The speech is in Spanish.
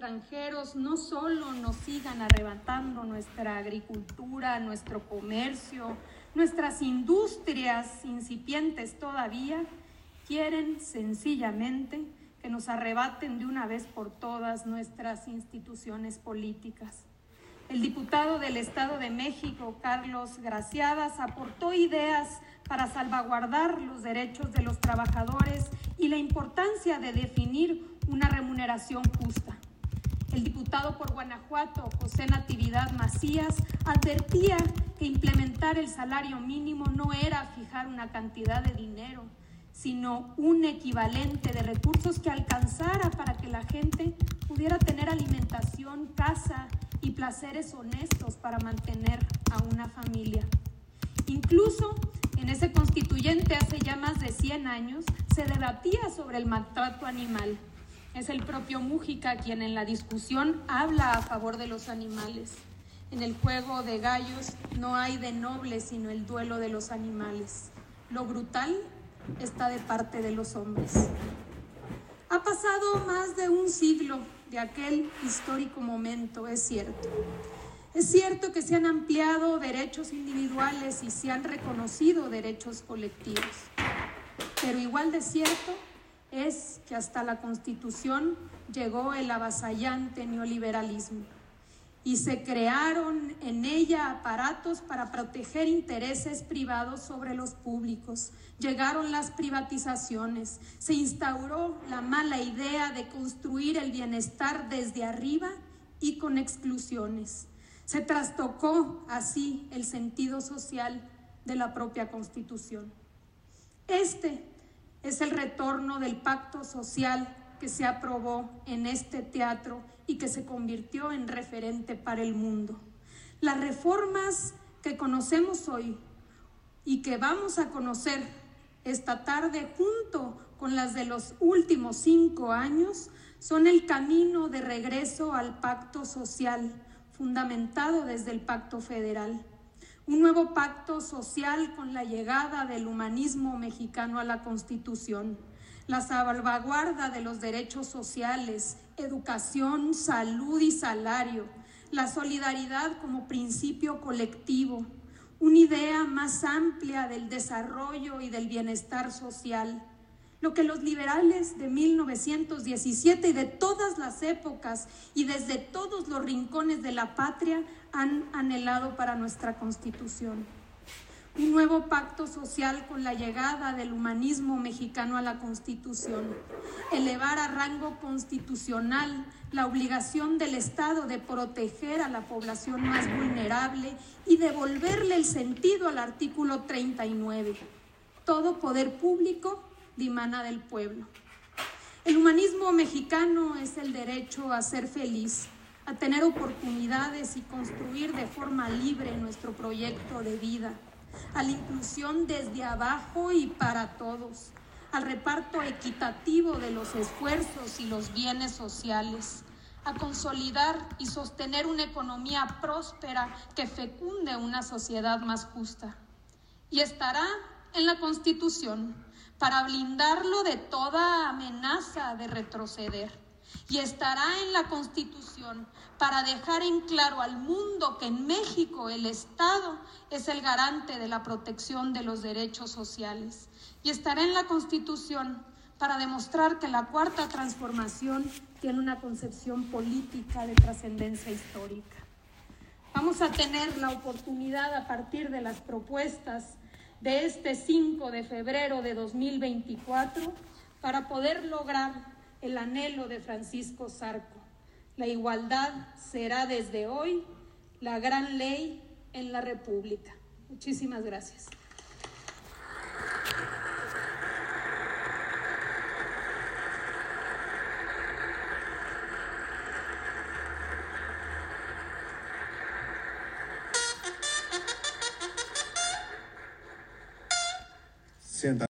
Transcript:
extranjeros no solo nos sigan arrebatando nuestra agricultura, nuestro comercio, nuestras industrias incipientes todavía, quieren sencillamente que nos arrebaten de una vez por todas nuestras instituciones políticas. El diputado del Estado de México, Carlos Graciadas, aportó ideas para salvaguardar los derechos de los trabajadores y la importancia de definir una remuneración justa. El diputado por Guanajuato, José Natividad Macías, advertía que implementar el salario mínimo no era fijar una cantidad de dinero, sino un equivalente de recursos que alcanzara para que la gente pudiera tener alimentación, casa y placeres honestos para mantener a una familia. Incluso en ese constituyente hace ya más de 100 años se debatía sobre el maltrato animal es el propio Mújica quien en la discusión habla a favor de los animales. En el juego de gallos no hay de noble sino el duelo de los animales. Lo brutal está de parte de los hombres. Ha pasado más de un siglo de aquel histórico momento, es cierto. Es cierto que se han ampliado derechos individuales y se han reconocido derechos colectivos, pero igual de cierto es que hasta la Constitución llegó el avasallante neoliberalismo y se crearon en ella aparatos para proteger intereses privados sobre los públicos. Llegaron las privatizaciones, se instauró la mala idea de construir el bienestar desde arriba y con exclusiones. Se trastocó así el sentido social de la propia Constitución. Este es el retorno del pacto social que se aprobó en este teatro y que se convirtió en referente para el mundo. Las reformas que conocemos hoy y que vamos a conocer esta tarde junto con las de los últimos cinco años son el camino de regreso al pacto social fundamentado desde el pacto federal un nuevo pacto social con la llegada del humanismo mexicano a la Constitución, la salvaguarda de los derechos sociales, educación, salud y salario, la solidaridad como principio colectivo, una idea más amplia del desarrollo y del bienestar social, lo que los liberales de 1917 y de todas las épocas y desde todos los rincones de la patria han anhelado para nuestra Constitución. Un nuevo pacto social con la llegada del humanismo mexicano a la Constitución. Elevar a rango constitucional la obligación del Estado de proteger a la población más vulnerable y devolverle el sentido al artículo 39. Todo poder público dimana del pueblo. El humanismo mexicano es el derecho a ser feliz, a tener oportunidades y construir de forma libre nuestro proyecto de vida, a la inclusión desde abajo y para todos, al reparto equitativo de los esfuerzos y los bienes sociales, a consolidar y sostener una economía próspera que fecunde una sociedad más justa. Y estará en la Constitución para blindarlo de toda amenaza de retroceder y estará en la Constitución para dejar en claro al mundo que en México el Estado es el garante de la protección de los derechos sociales. Y estará en la Constitución para demostrar que la cuarta transformación tiene una concepción política de trascendencia histórica. Vamos a tener la oportunidad a partir de las propuestas de este 5 de febrero de 2024 para poder lograr el anhelo de Francisco Zarco. La igualdad será desde hoy la gran ley en la República. Muchísimas gracias. sientan.